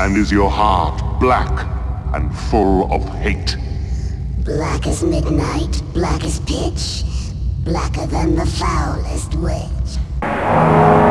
And is your heart black and full of hate? Black as midnight, black as pitch, blacker than the foulest witch.